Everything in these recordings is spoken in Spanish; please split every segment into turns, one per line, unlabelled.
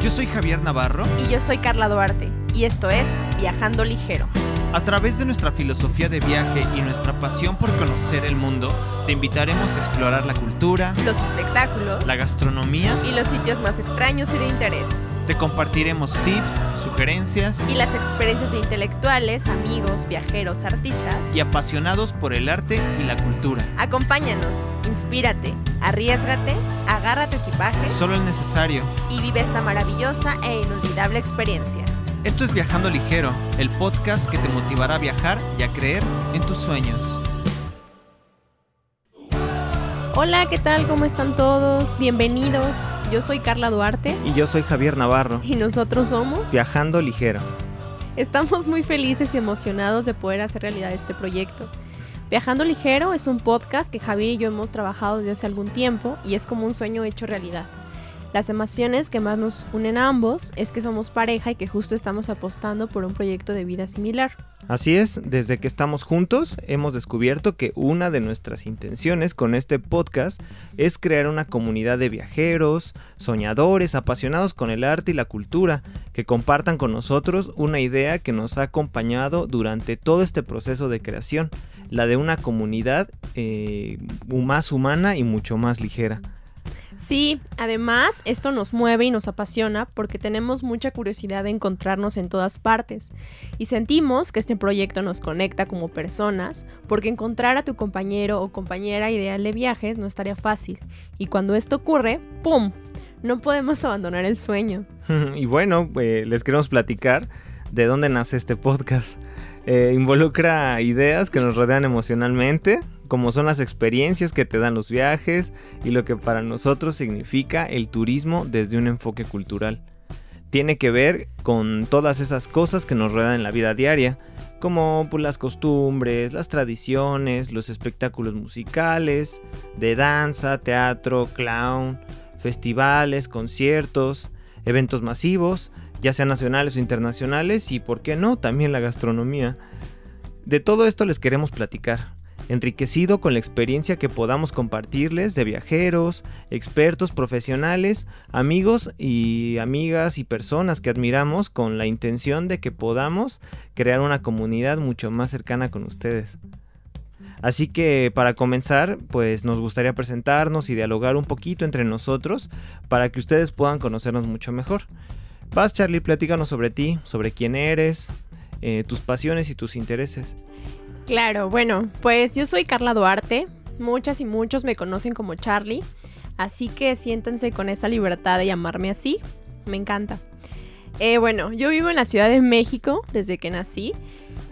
Yo soy Javier Navarro.
Y yo soy Carla Duarte. Y esto es Viajando Ligero.
A través de nuestra filosofía de viaje y nuestra pasión por conocer el mundo, te invitaremos a explorar la cultura,
los espectáculos,
la gastronomía
y los sitios más extraños y de interés.
Te compartiremos tips, sugerencias
y las experiencias de intelectuales, amigos, viajeros, artistas
y apasionados por el arte y la cultura.
Acompáñanos, inspírate, arriesgate, agarra tu equipaje,
solo el necesario
y vive esta maravillosa e inolvidable experiencia.
Esto es Viajando Ligero, el podcast que te motivará a viajar y a creer en tus sueños.
Hola, ¿qué tal? ¿Cómo están todos? Bienvenidos. Yo soy Carla Duarte.
Y yo soy Javier Navarro.
Y nosotros somos
Viajando Ligero.
Estamos muy felices y emocionados de poder hacer realidad este proyecto. Viajando Ligero es un podcast que Javier y yo hemos trabajado desde hace algún tiempo y es como un sueño hecho realidad. Las emociones que más nos unen a ambos es que somos pareja y que justo estamos apostando por un proyecto de vida similar.
Así es, desde que estamos juntos hemos descubierto que una de nuestras intenciones con este podcast es crear una comunidad de viajeros, soñadores, apasionados con el arte y la cultura, que compartan con nosotros una idea que nos ha acompañado durante todo este proceso de creación, la de una comunidad eh, más humana y mucho más ligera.
Sí, además esto nos mueve y nos apasiona porque tenemos mucha curiosidad de encontrarnos en todas partes y sentimos que este proyecto nos conecta como personas porque encontrar a tu compañero o compañera ideal de viajes no estaría fácil y cuando esto ocurre, ¡pum! No podemos abandonar el sueño.
y bueno, pues, les queremos platicar de dónde nace este podcast. Eh, involucra ideas que nos rodean emocionalmente, como son las experiencias que te dan los viajes y lo que para nosotros significa el turismo desde un enfoque cultural. Tiene que ver con todas esas cosas que nos rodean en la vida diaria, como pues, las costumbres, las tradiciones, los espectáculos musicales, de danza, teatro, clown, festivales, conciertos, eventos masivos, ya sean nacionales o internacionales, y por qué no, también la gastronomía. De todo esto les queremos platicar enriquecido con la experiencia que podamos compartirles de viajeros, expertos, profesionales, amigos y amigas y personas que admiramos con la intención de que podamos crear una comunidad mucho más cercana con ustedes. Así que para comenzar, pues nos gustaría presentarnos y dialogar un poquito entre nosotros para que ustedes puedan conocernos mucho mejor. Vas Charlie, platícanos sobre ti, sobre quién eres, eh, tus pasiones y tus intereses.
Claro, bueno, pues yo soy Carla Duarte. Muchas y muchos me conocen como Charlie. Así que siéntense con esa libertad de llamarme así. Me encanta. Eh, bueno, yo vivo en la Ciudad de México desde que nací.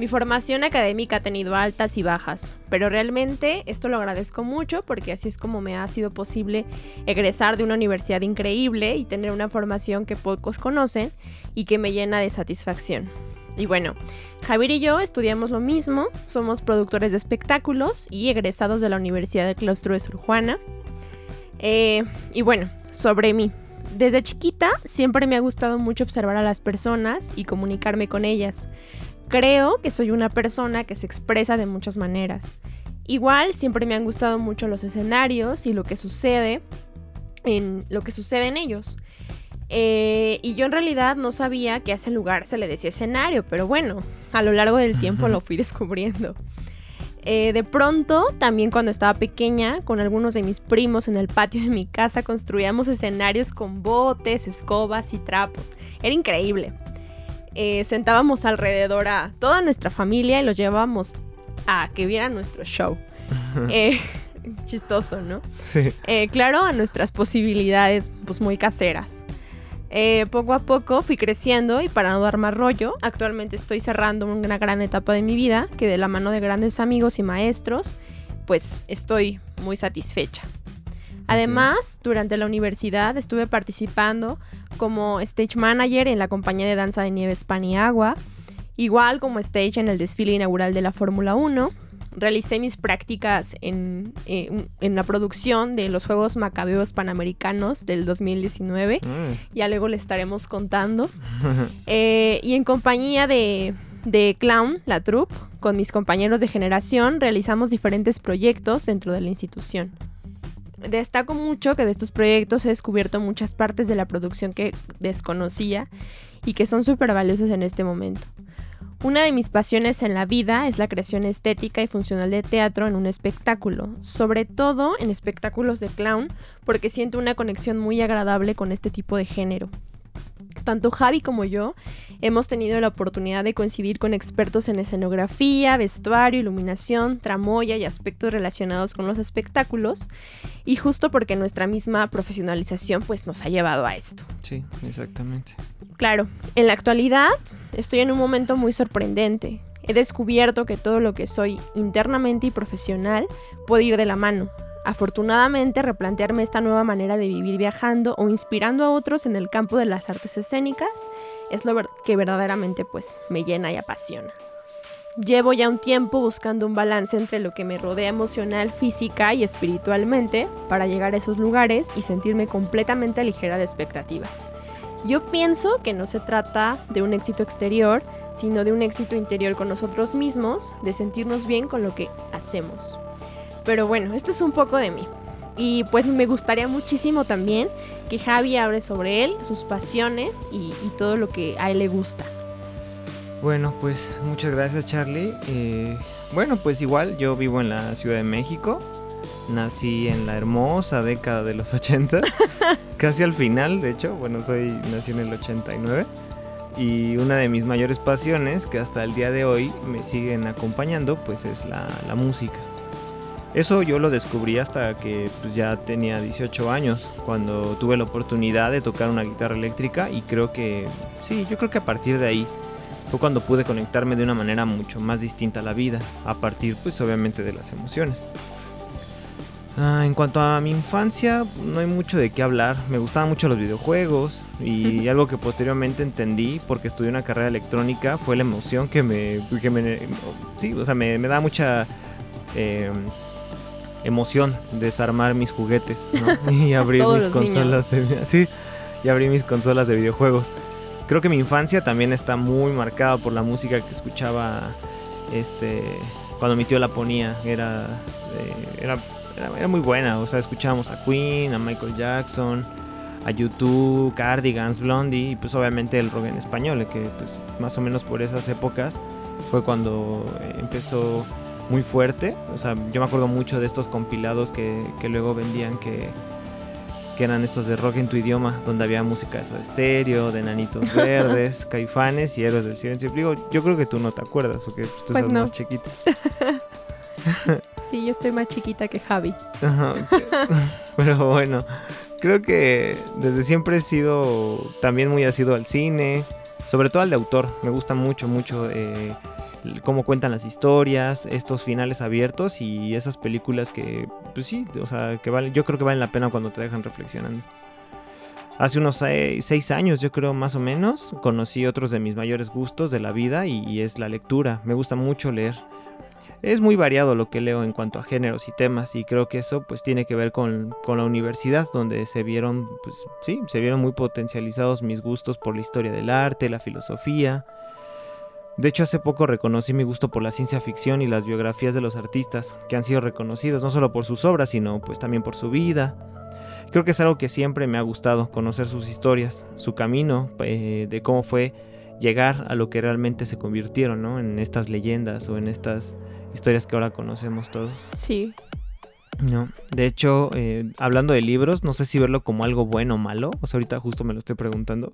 Mi formación académica ha tenido altas y bajas, pero realmente esto lo agradezco mucho porque así es como me ha sido posible egresar de una universidad increíble y tener una formación que pocos conocen y que me llena de satisfacción. Y bueno, Javier y yo estudiamos lo mismo, somos productores de espectáculos y egresados de la Universidad del Claustro de Sor Juana. Eh, y bueno, sobre mí. Desde chiquita siempre me ha gustado mucho observar a las personas y comunicarme con ellas. Creo que soy una persona que se expresa de muchas maneras. Igual siempre me han gustado mucho los escenarios y lo que sucede en lo que sucede en ellos. Eh, y yo en realidad no sabía que a ese lugar se le decía escenario, pero bueno, a lo largo del tiempo lo fui descubriendo. Eh, de pronto, también cuando estaba pequeña, con algunos de mis primos en el patio de mi casa, construíamos escenarios con botes, escobas y trapos. Era increíble. Eh, sentábamos alrededor a toda nuestra familia y los llevábamos a que vieran nuestro show. chistoso, ¿no? Sí. claro, a nuestras posibilidades, pues muy caseras. Eh, poco a poco fui creciendo y para no dar más rollo, actualmente estoy cerrando una gran etapa de mi vida que de la mano de grandes amigos y maestros, pues estoy muy satisfecha. Además, durante la universidad estuve participando como stage manager en la compañía de danza de Nieves Paniagua, igual como stage en el desfile inaugural de la Fórmula 1 realicé mis prácticas en, eh, en, la producción de los Juegos Macabeos Panamericanos del 2019. Mm. Ya luego le estaremos contando. Eh, y en compañía de, de Clown, la troupe, con mis compañeros de generación, realizamos diferentes proyectos dentro de la institución. Destaco mucho que de estos proyectos he descubierto muchas partes de la producción que desconocía y que son súper valiosas en este momento. Una de mis pasiones en la vida es la creación estética y funcional de teatro en un espectáculo, sobre todo en espectáculos de clown, porque siento una conexión muy agradable con este tipo de género. Tanto Javi como yo hemos tenido la oportunidad de coincidir con expertos en escenografía, vestuario, iluminación, tramoya y aspectos relacionados con los espectáculos, y justo porque nuestra misma profesionalización pues nos ha llevado a esto.
Sí, exactamente.
Claro, en la actualidad Estoy en un momento muy sorprendente. He descubierto que todo lo que soy internamente y profesional puede ir de la mano. Afortunadamente, replantearme esta nueva manera de vivir viajando o inspirando a otros en el campo de las artes escénicas es lo que verdaderamente pues me llena y apasiona. Llevo ya un tiempo buscando un balance entre lo que me rodea emocional, física y espiritualmente para llegar a esos lugares y sentirme completamente ligera de expectativas. Yo pienso que no se trata de un éxito exterior, sino de un éxito interior con nosotros mismos, de sentirnos bien con lo que hacemos. Pero bueno, esto es un poco de mí. Y pues me gustaría muchísimo también que Javi hable sobre él, sus pasiones y, todo lo que a él le gusta.
Bueno, pues muchas gracias Charlie. Eh, bueno, pues igual yo vivo en la Ciudad de México. Nací en la hermosa década de los 80, casi al final, de hecho, bueno, soy nací en el 89 y una de mis mayores pasiones que hasta el día de hoy me siguen acompañando pues es la, música. Eso yo lo descubrí hasta que pues, ya tenía 18 años, cuando tuve la oportunidad de tocar una guitarra eléctrica y creo que, sí, yo creo que a partir de ahí fue cuando pude conectarme de una manera mucho más distinta a la vida, a partir pues obviamente de las emociones. Ah, en cuanto a mi infancia, no hay mucho de qué hablar. Me gustaban mucho los videojuegos y algo que posteriormente entendí porque estudié una carrera electrónica fue la emoción que me... sí, o sea, me, da mucha em, emoción desarmar mis juguetes y abrir mis consolas. De, sí, y abrir mis consolas de videojuegos. Creo que mi infancia también está muy marcada por la música que escuchaba este cuando mi tío la ponía. Era, eh, era era, muy buena. O sea, escuchábamos a Queen, a Michael Jackson, a YouTube, Cardigans, Blondie y pues obviamente el rock en español, que pues más o menos por esas épocas fue cuando empezó muy fuerte. O sea, yo me acuerdo mucho de estos compilados que, luego vendían que, que eran estos de rock en tu idioma, donde había música de su estéreo, de Nanitos Verdes, Caifanes y Héroes del Silencio. Digo, yo creo que tú no te acuerdas, porque pues, tú pues más chiquita.
Sí, yo estoy más chiquita que Javi.
Pero bueno, creo que desde siempre he sido también muy asido al cine, sobre todo al de autor. Me gusta mucho, mucho eh, cómo cuentan las historias, estos finales abiertos y esas películas que, pues sí, o sea, que valen, yo creo que valen la pena cuando te dejan reflexionando. Hace unos seis, años, yo creo más o menos, conocí otros de mis mayores gustos de la vida y es la lectura. Me gusta mucho leer. Es muy variado lo que leo en cuanto a géneros y temas y creo que eso pues tiene que ver con, la universidad donde se vieron pues sí, se vieron muy potencializados mis gustos por la historia del arte, la filosofía. De hecho hace poco reconocí mi gusto por la ciencia ficción y las biografías de los artistas que han sido reconocidos no solo por sus obras sino pues también por su vida. Creo que es algo que siempre me ha gustado, conocer sus historias, su camino, eh, de cómo fue llegar a lo que realmente se convirtieron, ¿no? En estas leyendas o en estas historias que ahora conocemos todos.
Sí.
No, de hecho, eh, hablando de libros, no sé si verlo como algo bueno o malo, o sea, ahorita justo me lo estoy preguntando,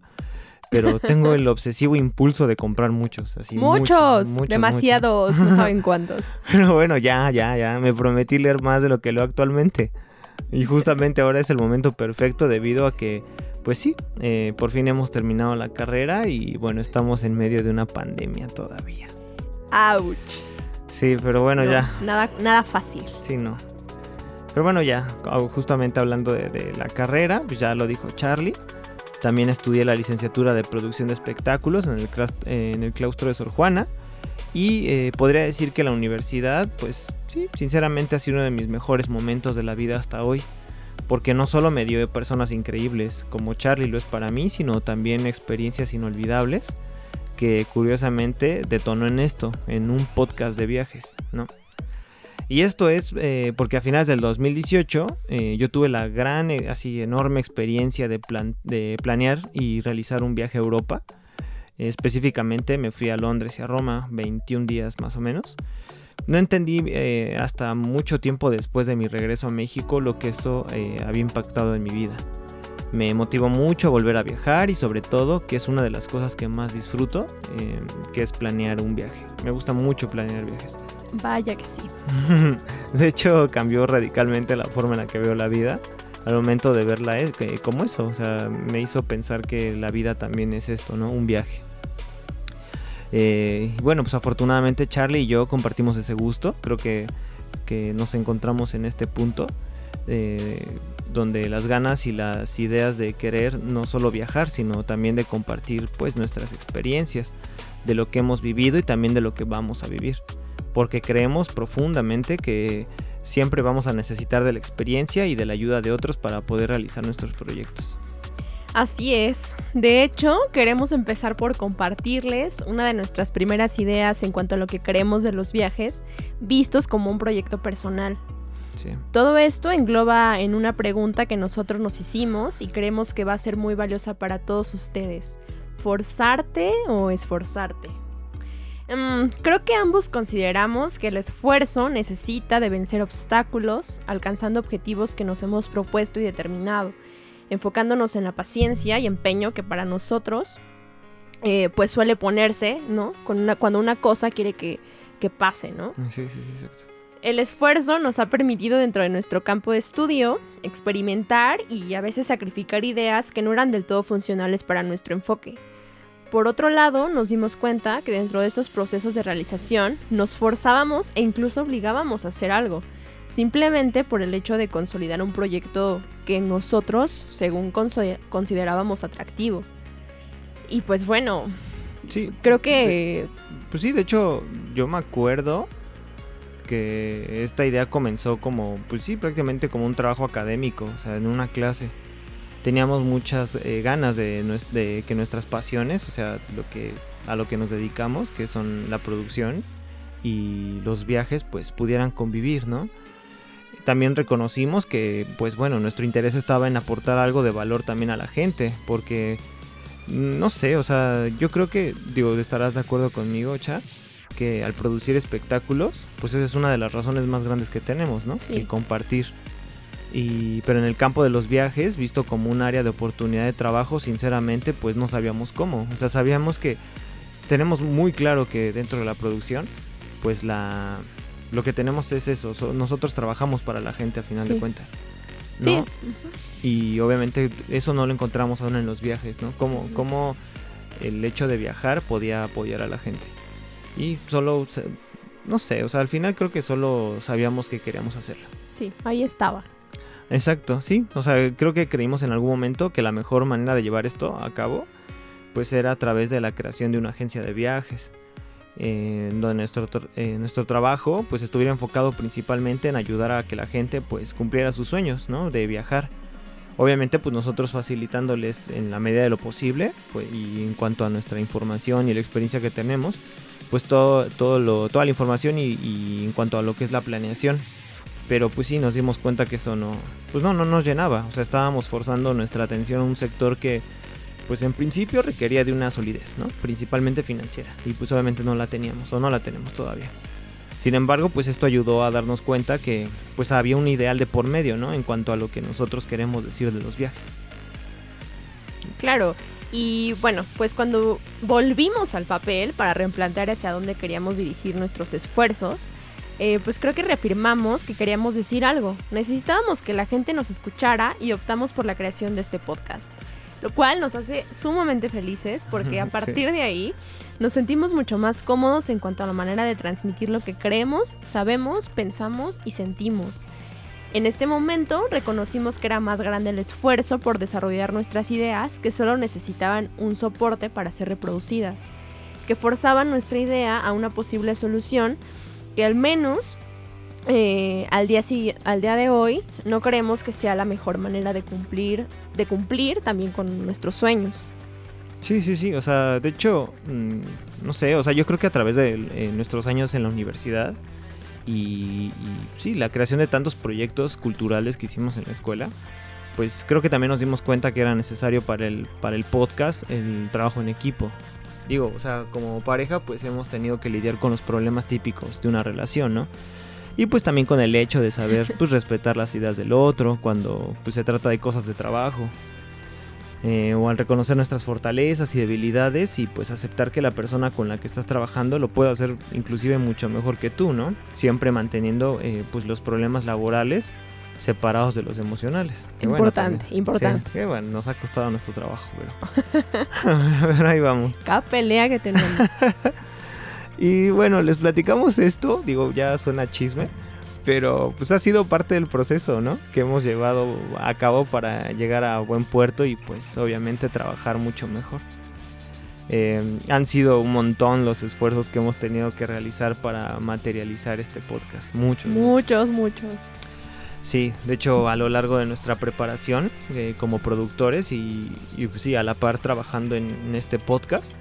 pero tengo el obsesivo impulso de comprar muchos, así.
Muchos, demasiados, no saben cuántos.
Pero bueno, ya, ya, ya, me prometí leer más de lo que leo actualmente. Y justamente ahora es el momento perfecto debido a que, pues sí, eh, por fin hemos terminado la carrera y bueno, estamos en medio de una pandemia todavía.
¡Auch!
Sí, pero bueno, ya.
Nada, nada fácil.
Sí, no. Pero bueno, ya, justamente hablando de, la carrera, pues ya lo dijo Charlie. También estudié la licenciatura de producción de espectáculos en el, en el claustro de Sor Juana. Y eh, podría decir que la universidad, pues sí, sinceramente ha sido uno de mis mejores momentos de la vida hasta hoy. Porque no solo me dio personas increíbles como Charlie lo es para mí, sino también experiencias inolvidables que curiosamente detonó en esto, en un podcast de viajes, ¿no? Y esto es eh, porque a finales del 2018 eh, yo tuve la gran, eh, así enorme experiencia de, de planear y realizar un viaje a Europa. específicamente me fui a Londres y a Roma 21 días más o menos. No entendí hasta mucho tiempo después de mi regreso a México lo que eso había impactado en mi vida. Me motivó mucho a volver a viajar y sobre todo, que es una de las cosas que más disfruto, que es planear un viaje. Me gusta mucho planear viajes.
Vaya que sí.
de hecho, cambió radicalmente la forma en la que veo la vida al momento de verla eh, como eso. O sea, me hizo pensar que la vida también es esto, ¿no? Un viaje. Eh, bueno, pues afortunadamente Charlie y yo compartimos ese gusto. Creo que, nos encontramos en este punto. Eh, donde las ganas y las ideas de querer no solo viajar, sino también de compartir pues nuestras experiencias, de lo que hemos vivido y también de lo que vamos a vivir porque creemos profundamente que siempre vamos a necesitar de la experiencia y de la ayuda de otros para poder realizar nuestros proyectos.
Así es. De hecho, queremos empezar por compartirles una de nuestras primeras ideas en cuanto a lo que creemos de los viajes, vistos como un proyecto personal. Todo esto engloba en una pregunta que nosotros nos hicimos y creemos que va a ser muy valiosa para todos ustedes. ¿Forzarte o esforzarte? Em, creo que ambos consideramos que el esfuerzo necesita de vencer obstáculos, alcanzando objetivos que nos hemos propuesto y determinado, enfocándonos en la paciencia y empeño que para nosotros eh, pues suele ponerse, ¿no? cuando una cosa quiere que, que pase, ¿no?
Sí, sí, sí, exacto.
El esfuerzo nos ha permitido dentro de nuestro campo de estudio experimentar y a veces sacrificar ideas que no eran del todo funcionales para nuestro enfoque. Por otro lado, nos dimos cuenta que dentro de estos procesos de realización nos forzábamos e incluso obligábamos a hacer algo, simplemente por el hecho de consolidar un proyecto que nosotros, según considerábamos atractivo. Y pues bueno,
sí,
creo que...
pues sí, de hecho, yo me acuerdo que esta idea comenzó como, pues sí, prácticamente como un trabajo académico, o sea, en una clase teníamos muchas eh, ganas de, que nuestras pasiones, o sea, lo que, a lo que nos dedicamos, que son la producción y los viajes, pues pudieran convivir, ¿no? También reconocimos que, pues bueno, nuestro interés estaba en aportar algo de valor también a la gente, porque, no sé, o sea, yo creo que, digo, estarás de acuerdo conmigo, Cha, que al producir espectáculos, pues esa es una de las razones más grandes que tenemos, ¿no?
Sí.
El compartir pero en el campo de los viajes, visto como un área de oportunidad de trabajo, sinceramente, pues no sabíamos cómo. O sea, sabíamos que tenemos muy claro que dentro de la producción, pues la lo que tenemos es eso. nosotros trabajamos para la gente a final de cuentas.
Sí.
Y obviamente eso no lo encontramos aún en los viajes, ¿no? Cómo, cómo el hecho de viajar podía apoyar a la gente. Y solo, no sé, o sea, al final creo que solo sabíamos que queríamos hacerlo.
Sí, ahí estaba.
Exacto, sí. O sea, creo que creímos en algún momento que la mejor manera de llevar esto a cabo, pues era a través de la creación de una agencia de viajes. Donde nuestro, nuestro trabajo pues estuviera enfocado principalmente en ayudar a que la gente pues cumpliera sus sueños, ¿no? De viajar. Obviamente pues nosotros facilitándoles en la medida de lo posible pues, y en cuanto a nuestra información y la experiencia que tenemos, pues todo, todo lo, toda la información y, y en cuanto a lo que es la planeación pero pues sí nos dimos cuenta que eso no, pues no, no nos llenaba. O sea, estábamos forzando nuestra atención a un sector que, pues en principio requería de una solidez, ¿no? Principalmente financiera. Y pues obviamente no la teníamos o no la tenemos todavía. Sin embargo, pues esto ayudó a darnos cuenta que pues había un ideal de por medio, ¿no? En cuanto a lo que nosotros queremos decir de los viajes.
Claro, y bueno, pues cuando volvimos al papel para replantear hacia dónde queríamos dirigir nuestros esfuerzos, eh, pues creo que reafirmamos que queríamos decir algo. Necesitábamos que la gente nos escuchara y optamos por la creación de este podcast. Lo cual nos hace sumamente felices porque a partir de ahí nos sentimos mucho más cómodos en cuanto a la manera de transmitir lo que creemos, sabemos, pensamos y sentimos. En este momento reconocimos que era más grande el esfuerzo por desarrollar nuestras ideas que solo necesitaban un soporte para ser reproducidas, que forzaban nuestra idea a una posible solución que al menos eh, al, día, al día de hoy no creemos que sea la mejor manera de cumplir, de cumplir también con nuestros sueños.
Sí, sí, sí, o sea, de hecho, mm, no sé, o sea, yo creo que a través de eh, nuestros años en la universidad, y, sí, la creación de tantos proyectos culturales que hicimos en la escuela, pues creo que también nos dimos cuenta que era necesario para el, para el podcast el trabajo en equipo. Digo, o sea, como pareja pues hemos tenido que lidiar con los problemas típicos de una relación, ¿no? Y pues también con el hecho de saber pues respetar las ideas del otro cuando pues se trata de cosas de trabajo. Eh, o al reconocer nuestras fortalezas y debilidades y pues aceptar que la persona con la que estás trabajando lo puede hacer inclusive mucho mejor que tú, ¿no? Siempre manteniendo eh, pues los problemas laborales separados de los emocionales.
importante, importante.
bueno, nos ha costado nuestro trabajo, pero, pero ahí vamos.
Cada pelea que tenemos.
y bueno, les platicamos esto, digo, ya suena chisme, pero pues ha sido parte del proceso, ¿no? Que hemos llevado a cabo para llegar a buen puerto y pues obviamente trabajar mucho mejor. Eh, han sido un montón los esfuerzos que hemos tenido que realizar para materializar este podcast. Muchos.
Muchos, muchos.
Sí, de hecho a lo largo de nuestra preparación eh, como productores y, pues, sí, a la par trabajando en este podcast,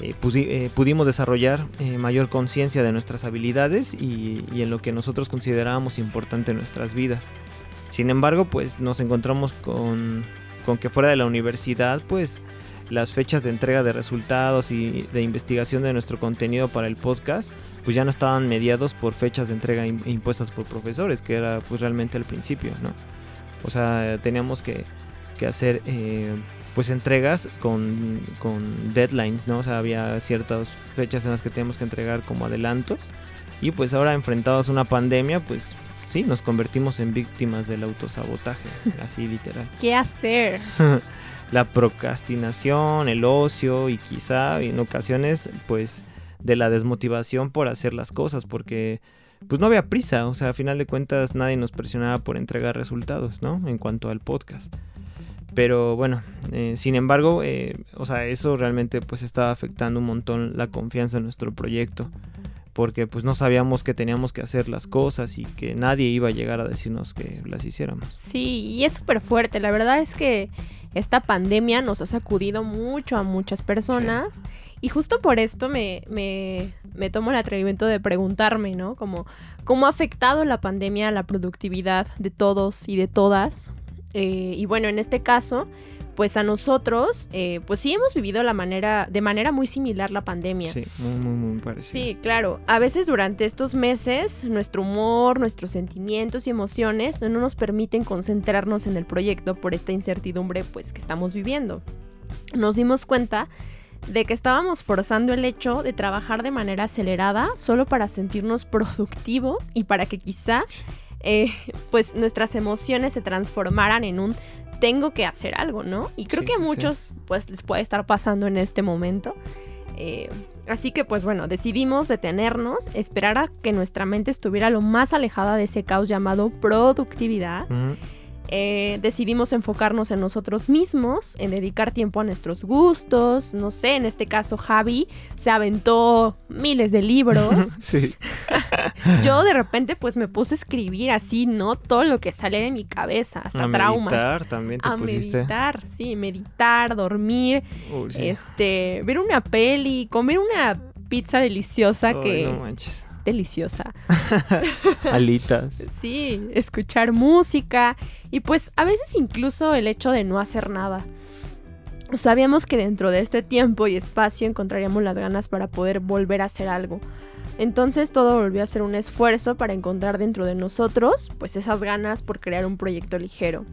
eh, eh, pudimos desarrollar eh, mayor conciencia de nuestras habilidades y, en lo que nosotros considerábamos importante en nuestras vidas. Sin embargo, pues nos encontramos con, con que fuera de la universidad, pues las fechas de entrega de resultados y de investigación de nuestro contenido para el podcast, pues ya no estaban mediados por fechas de entrega impuestas por profesores, que era pues realmente al principio, ¿no? O sea, teníamos que, que hacer pues entregas con, deadlines, ¿no? O sea, había ciertas fechas en las que teníamos que entregar como adelantos. Y pues ahora enfrentados a una pandemia, pues sí, nos convertimos en víctimas del autosabotaje, así literal.
¿Qué hacer?
La procrastinación, el ocio y quizá en ocasiones pues de la desmotivación por hacer las cosas porque pues no había prisa, o sea, a final de cuentas nadie nos presionaba por entregar resultados, ¿no? En cuanto al podcast. Pero bueno, eh, sin embargo, eh, o sea, eso realmente pues estaba afectando un montón la confianza en nuestro proyecto. Porque pues no sabíamos que teníamos que hacer las cosas y que nadie iba a llegar a decirnos que las hiciéramos.
Sí, y es súper fuerte. La verdad es que esta pandemia nos ha sacudido mucho a muchas personas. Y justo por esto me, me, me, tomo el atrevimiento de preguntarme, ¿no? Como, ¿cómo ha afectado la pandemia a la productividad de todos y de todas? Eh, y bueno, en este caso, pues a nosotros, eh, pues sí hemos vivido la manera, de manera muy similar la pandemia.
Sí, muy, muy, muy parecido.
Sí, claro. A veces durante estos meses, nuestro humor, nuestros sentimientos y emociones no nos permiten concentrarnos en el proyecto por esta incertidumbre, pues, que estamos viviendo. Nos dimos cuenta de que estábamos forzando el hecho de trabajar de manera acelerada solo para sentirnos productivos y para que quizá eh, pues nuestras emociones se transformaran en un tengo que hacer algo, ¿no? Y creo que a muchos pues les puede estar pasando en este momento. Eh, así que pues bueno, decidimos detenernos, esperar a que nuestra mente estuviera lo más alejada de ese caos llamado productividad. Eh, decidimos enfocarnos en nosotros mismos, en dedicar tiempo a nuestros gustos. No sé, en este caso Javi se aventó miles de libros.
sí.
Yo de repente pues me puse a escribir así, ¿no? Todo lo que sale de mi cabeza, hasta a traumas.
Meditar también te
a meditar, sí, meditar, dormir, este, ver una peli, comer una pizza deliciosa que
no manches
deliciosa.
Alitas.
Sí, escuchar música y pues a veces incluso el hecho de no hacer nada. Sabíamos que dentro de este tiempo y espacio encontraríamos las ganas para poder volver a hacer algo. Entonces todo volvió a ser un esfuerzo para encontrar dentro de nosotros pues esas ganas por crear un proyecto ligero.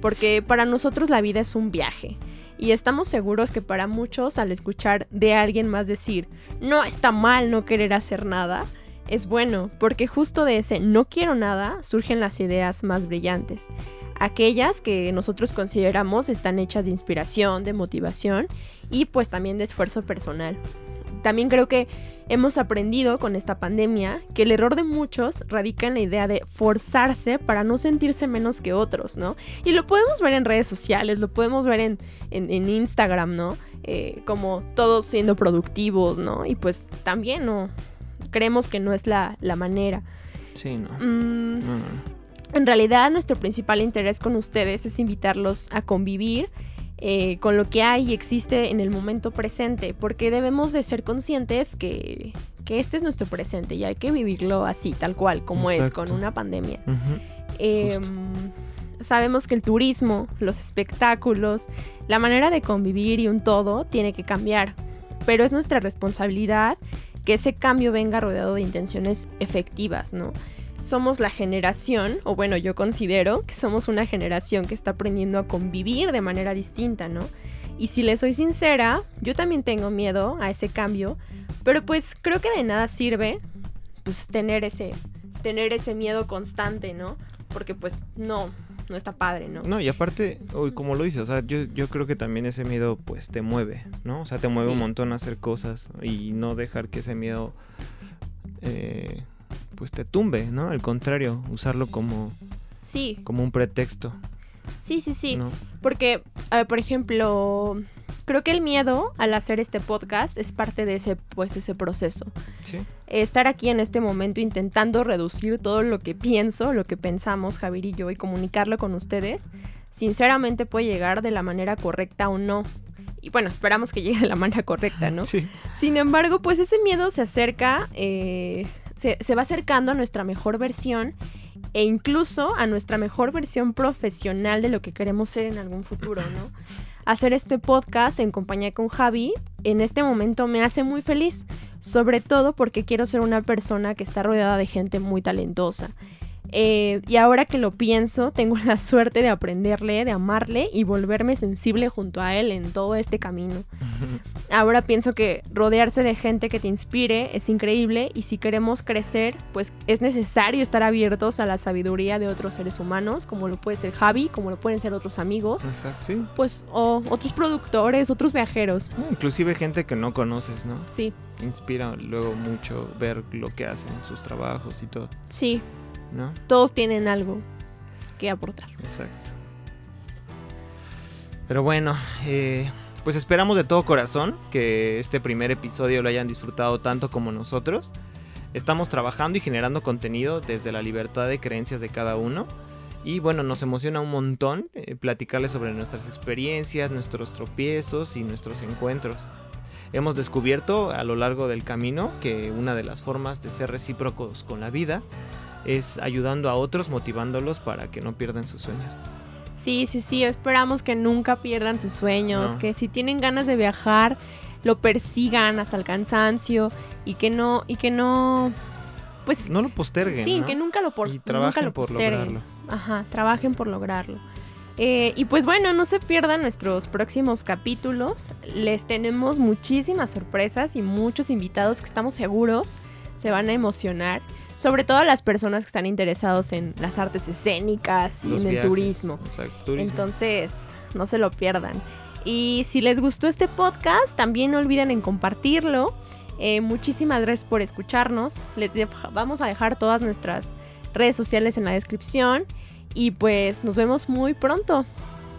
Porque para nosotros la vida es un viaje y estamos seguros que para muchos al escuchar de alguien más decir, no está mal no querer hacer nada, es bueno, porque justo de ese no quiero nada surgen las ideas más brillantes. Aquellas que nosotros consideramos están hechas de inspiración, de motivación y pues también de esfuerzo personal. También creo que hemos aprendido con esta pandemia que el error de muchos radica en la idea de forzarse para no sentirse menos que otros, ¿no? Y lo podemos ver en redes sociales, lo podemos ver en, Instagram, ¿no? Eh, como todos siendo productivos, ¿no? Y pues también, ¿no? creemos que no es la, manera.
Sí,
mm, no. En realidad, nuestro principal interés con ustedes es invitarlos a convivir eh, con lo que hay y existe en el momento presente, porque debemos de ser conscientes que, que este es nuestro presente y hay que vivirlo así, tal cual, como es, con una pandemia. Em, sabemos que el turismo, los espectáculos, la manera de convivir y un todo tiene que cambiar, pero es nuestra responsabilidad que ese cambio venga rodeado de intenciones efectivas, ¿no? Somos la generación, o bueno, yo considero que somos una generación que está aprendiendo a convivir de manera distinta, ¿no? Y si le soy sincera, yo también tengo miedo a ese cambio, pero pues creo que de nada sirve pues tener ese tener ese miedo constante, ¿no? Porque pues no no está padre, ¿no?
No, y aparte, como lo dices, o sea, yo, yo creo que también ese miedo pues te mueve, ¿no? O sea, te mueve un montón a hacer cosas y no dejar que ese miedo eh, pues te tumbe, ¿no? Al contrario, usarlo como,
sí.
como un pretexto.
Sí, sí, sí. Porque, eh, por ejemplo, creo que el miedo al hacer este podcast es parte de ese, pues, ese proceso.
Sí.
Estar aquí en este momento intentando reducir todo lo que pienso, lo que pensamos Javier y yo y comunicarlo con ustedes, sinceramente puede llegar de la manera correcta o no. Y bueno, esperamos que llegue de la manera correcta, ¿no?
Sí.
Sin embargo, pues ese miedo se acerca, eh, se, se va acercando a nuestra mejor versión e incluso a nuestra mejor versión profesional de lo que queremos ser en algún futuro, ¿no? Hacer este podcast en compañía con Javi en este momento me hace muy feliz, sobre todo porque quiero ser una persona que está rodeada de gente muy talentosa eh, y ahora que lo pienso, tengo la suerte de aprenderle, de amarle y volverme sensible junto a él en todo este camino. Ahora pienso que rodearse de gente que te inspire es increíble y si queremos crecer, pues es necesario estar abiertos a la sabiduría de otros seres humanos, como lo puede ser Javi, como lo pueden ser otros amigos.
Exacto, sí.
Pues o otros productores, otros viajeros.
inclusive gente que no conoces, ¿no?
Sí.
Inspira luego mucho ver lo que hacen, sus trabajos y todo.
Sí, todos tienen algo que aportar.
Exacto. Pero bueno, eh, pues esperamos de todo corazón que este primer episodio lo hayan disfrutado tanto como nosotros. Estamos trabajando y generando contenido desde la libertad de creencias de cada uno. Y bueno, nos emociona un montón eh, platicarles sobre nuestras experiencias, nuestros tropiezos y nuestros encuentros. Hemos descubierto a lo largo del camino que una de las formas de ser recíprocos con la vida es ayudando a otros, motivándolos para que no pierdan sus sueños.
Sí, sí, sí, esperamos que nunca pierdan sus sueños, que si tienen ganas de viajar, lo persigan hasta el cansancio y que no, y que no, pues...
No lo posterguen.
Sí, que nunca lo, por, nunca lo por lograrlo. Ajá, trabajen por lograrlo. Eh, y pues bueno, no se pierdan nuestros próximos capítulos. Les tenemos muchísimas sorpresas y muchos invitados que estamos seguros se van a emocionar sobre todo las personas que están interesados en las artes escénicas y en el turismo. Entonces, no se lo pierdan. Y si les gustó este podcast, también no olviden en compartirlo. Eh, muchísimas gracias por escucharnos. Les vamos a dejar todas nuestras redes sociales en la descripción. Y pues nos vemos muy pronto.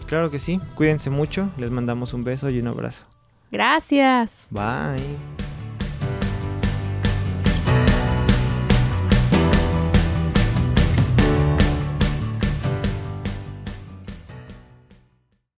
Claro que sí. Cuídense mucho. Les mandamos un beso y un abrazo.
Gracias.
Bye.